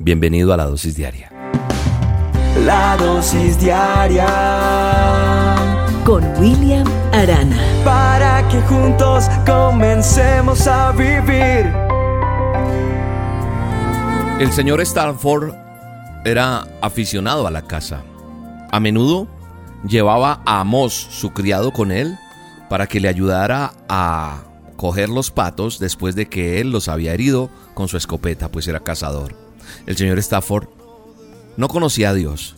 Bienvenido a la dosis diaria. La dosis diaria con William Arana. Para que juntos comencemos a vivir. El señor Stanford era aficionado a la casa. A menudo llevaba a Amos, su criado, con él para que le ayudara a coger los patos después de que él los había herido con su escopeta, pues era cazador. El señor Stafford no conocía a Dios,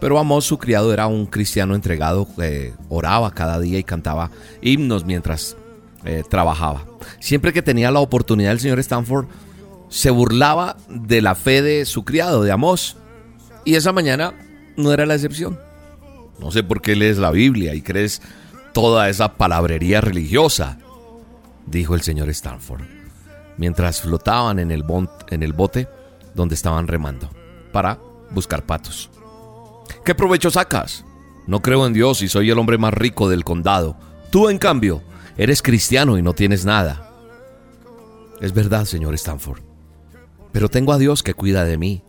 pero Amos, su criado, era un cristiano entregado que oraba cada día y cantaba himnos mientras eh, trabajaba. Siempre que tenía la oportunidad, el señor Stanford se burlaba de la fe de su criado, de Amos. Y esa mañana no era la excepción. No sé por qué lees la Biblia y crees toda esa palabrería religiosa, dijo el señor Stanford, mientras flotaban en el, en el bote donde estaban remando, para buscar patos. ¿Qué provecho sacas? No creo en Dios y soy el hombre más rico del condado. Tú, en cambio, eres cristiano y no tienes nada. Es verdad, señor Stanford. Pero tengo a Dios que cuida de mí,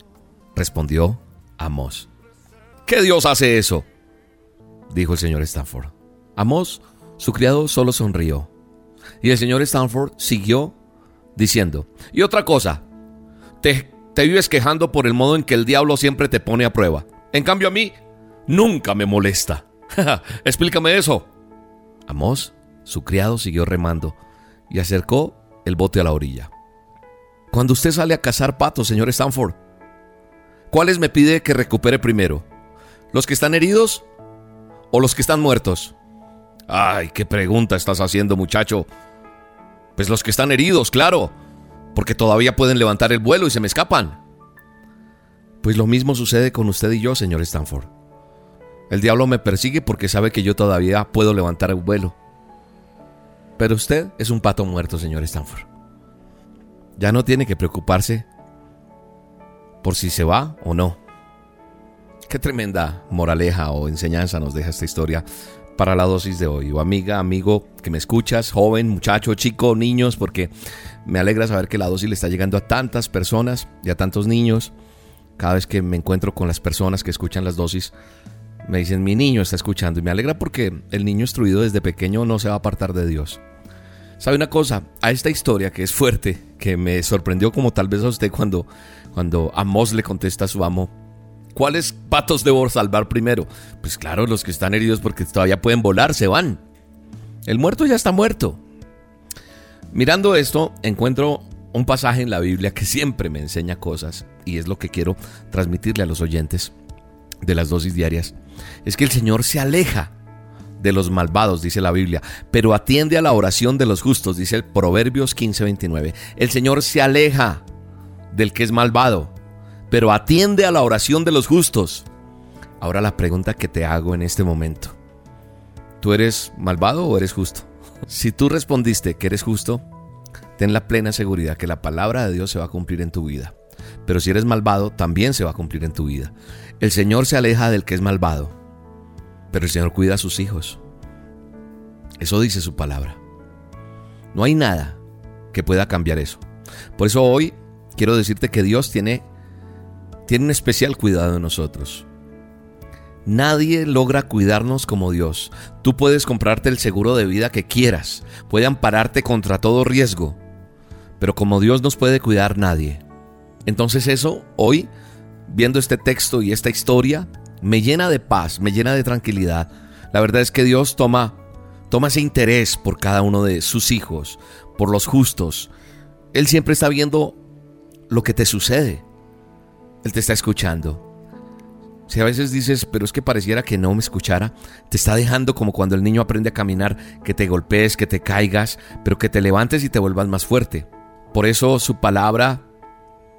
respondió Amos. ¿Qué Dios hace eso? dijo el señor Stanford. Amos, su criado, solo sonrió. Y el señor Stanford siguió diciendo, y otra cosa, te, te vives quejando por el modo en que el diablo siempre te pone a prueba. En cambio a mí, nunca me molesta. Explícame eso. Amos, su criado, siguió remando y acercó el bote a la orilla. Cuando usted sale a cazar patos, señor Stanford, ¿cuáles me pide que recupere primero? ¿Los que están heridos o los que están muertos? Ay, qué pregunta estás haciendo, muchacho. Pues los que están heridos, claro, porque todavía pueden levantar el vuelo y se me escapan. Pues lo mismo sucede con usted y yo, señor Stanford. El diablo me persigue porque sabe que yo todavía puedo levantar el vuelo. Pero usted es un pato muerto, señor Stanford ya no tiene que preocuparse por si se va o no. Qué tremenda moraleja o enseñanza nos deja esta historia para la dosis de hoy. O amiga, amigo que me escuchas, joven, muchacho, chico, niños, porque me alegra saber que la dosis le está llegando a tantas personas y a tantos niños. Cada vez que me encuentro con las personas que escuchan las dosis, me dicen, mi niño está escuchando. Y me alegra porque el niño instruido desde pequeño no se va a apartar de Dios. ¿Sabe una cosa? A esta historia que es fuerte, que me sorprendió como tal vez a usted cuando, cuando Amos le contesta a su amo, ¿cuáles patos debo salvar primero? Pues claro, los que están heridos porque todavía pueden volar, se van. El muerto ya está muerto. Mirando esto, encuentro un pasaje en la Biblia que siempre me enseña cosas y es lo que quiero transmitirle a los oyentes de las dosis diarias. Es que el Señor se aleja de los malvados, dice la Biblia, pero atiende a la oración de los justos, dice el Proverbios 15:29. El Señor se aleja del que es malvado, pero atiende a la oración de los justos. Ahora la pregunta que te hago en este momento. ¿Tú eres malvado o eres justo? Si tú respondiste que eres justo, ten la plena seguridad que la palabra de Dios se va a cumplir en tu vida. Pero si eres malvado, también se va a cumplir en tu vida. El Señor se aleja del que es malvado pero el Señor cuida a sus hijos. Eso dice su palabra. No hay nada que pueda cambiar eso. Por eso hoy quiero decirte que Dios tiene, tiene un especial cuidado de nosotros. Nadie logra cuidarnos como Dios. Tú puedes comprarte el seguro de vida que quieras, puede ampararte contra todo riesgo, pero como Dios nos puede cuidar nadie. Entonces eso, hoy, viendo este texto y esta historia, me llena de paz, me llena de tranquilidad. La verdad es que Dios toma, toma ese interés por cada uno de sus hijos, por los justos. Él siempre está viendo lo que te sucede. Él te está escuchando. Si a veces dices, pero es que pareciera que no me escuchara, te está dejando como cuando el niño aprende a caminar, que te golpees, que te caigas, pero que te levantes y te vuelvas más fuerte. Por eso su palabra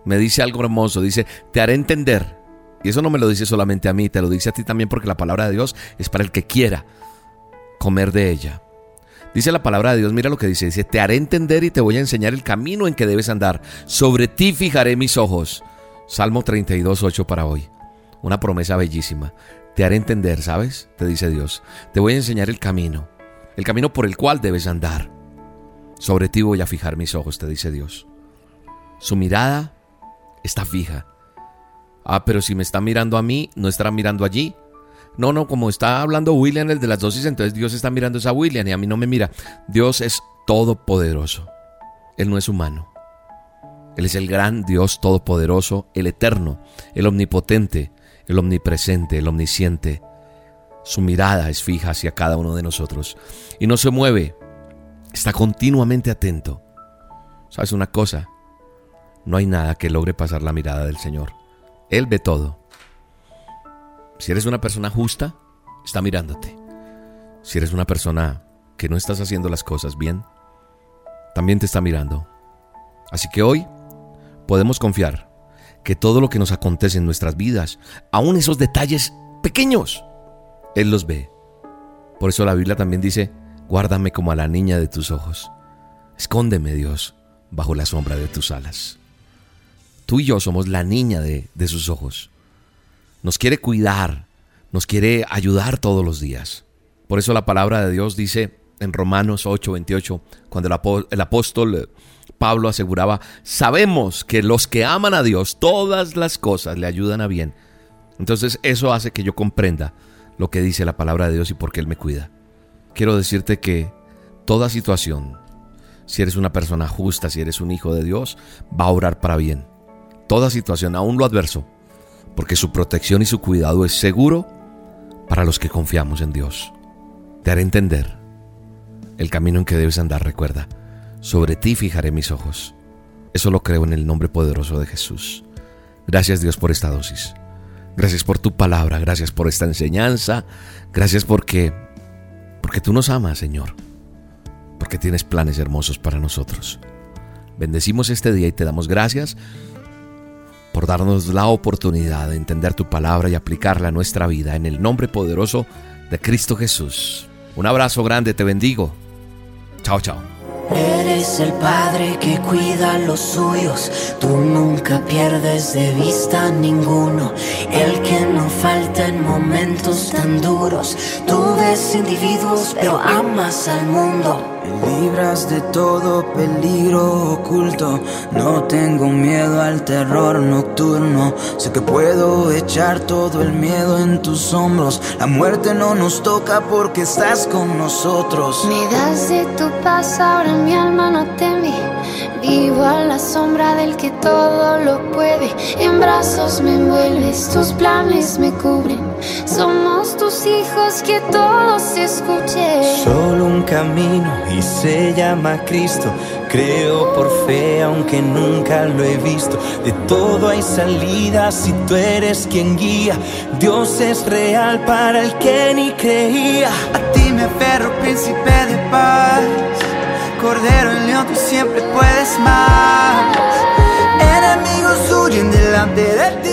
me dice algo hermoso, dice, te haré entender y eso no me lo dice solamente a mí, te lo dice a ti también porque la palabra de Dios es para el que quiera comer de ella. Dice la palabra de Dios, mira lo que dice, dice, te haré entender y te voy a enseñar el camino en que debes andar. Sobre ti fijaré mis ojos. Salmo 32, 8 para hoy. Una promesa bellísima. Te haré entender, ¿sabes? Te dice Dios. Te voy a enseñar el camino. El camino por el cual debes andar. Sobre ti voy a fijar mis ojos, te dice Dios. Su mirada está fija. Ah, pero si me está mirando a mí, ¿no estará mirando allí? No, no, como está hablando William, el de las dosis, entonces Dios está mirando a William y a mí no me mira. Dios es todopoderoso. Él no es humano. Él es el gran Dios todopoderoso, el eterno, el omnipotente, el omnipresente, el omnisciente. Su mirada es fija hacia cada uno de nosotros y no se mueve. Está continuamente atento. ¿Sabes una cosa? No hay nada que logre pasar la mirada del Señor. Él ve todo. Si eres una persona justa, está mirándote. Si eres una persona que no estás haciendo las cosas bien, también te está mirando. Así que hoy podemos confiar que todo lo que nos acontece en nuestras vidas, aun esos detalles pequeños, Él los ve. Por eso la Biblia también dice, guárdame como a la niña de tus ojos. Escóndeme, Dios, bajo la sombra de tus alas. Tú y yo somos la niña de, de sus ojos. Nos quiere cuidar, nos quiere ayudar todos los días. Por eso la palabra de Dios dice en Romanos 8:28, cuando el apóstol Pablo aseguraba, sabemos que los que aman a Dios, todas las cosas le ayudan a bien. Entonces eso hace que yo comprenda lo que dice la palabra de Dios y por qué Él me cuida. Quiero decirte que toda situación, si eres una persona justa, si eres un hijo de Dios, va a orar para bien. Toda situación, aún lo adverso, porque su protección y su cuidado es seguro para los que confiamos en Dios. Te haré entender el camino en que debes andar, recuerda. Sobre ti fijaré mis ojos. Eso lo creo en el nombre poderoso de Jesús. Gracias Dios por esta dosis. Gracias por tu palabra, gracias por esta enseñanza, gracias porque porque tú nos amas, Señor. Porque tienes planes hermosos para nosotros. Bendecimos este día y te damos gracias por darnos la oportunidad de entender tu palabra y aplicarla a nuestra vida en el nombre poderoso de Cristo Jesús. Un abrazo grande, te bendigo. Chao, chao. Eres el padre que cuida los suyos, tú nunca pierdes de vista ninguno, el que no falta en momentos tan duros, tú ves individuos pero amas al mundo. Me libras de todo peligro oculto. No tengo miedo al terror nocturno. Sé que puedo echar todo el miedo en tus hombros. La muerte no nos toca porque estás con nosotros. Me das de tu paz, ahora mi alma no teme. Vivo a la sombra del que todo lo puede. En brazos me envuelves, tus planes me cubren. Somos tus hijos, que todos escuchen. Solo un camino y se llama Cristo. Creo por fe, aunque nunca lo he visto. De todo hay salida si tú eres quien guía. Dios es real para el que ni creía. A ti me aferro, príncipe de paz. Cordero en león, tú siempre puedes más. Enemigos huyen delante de ti.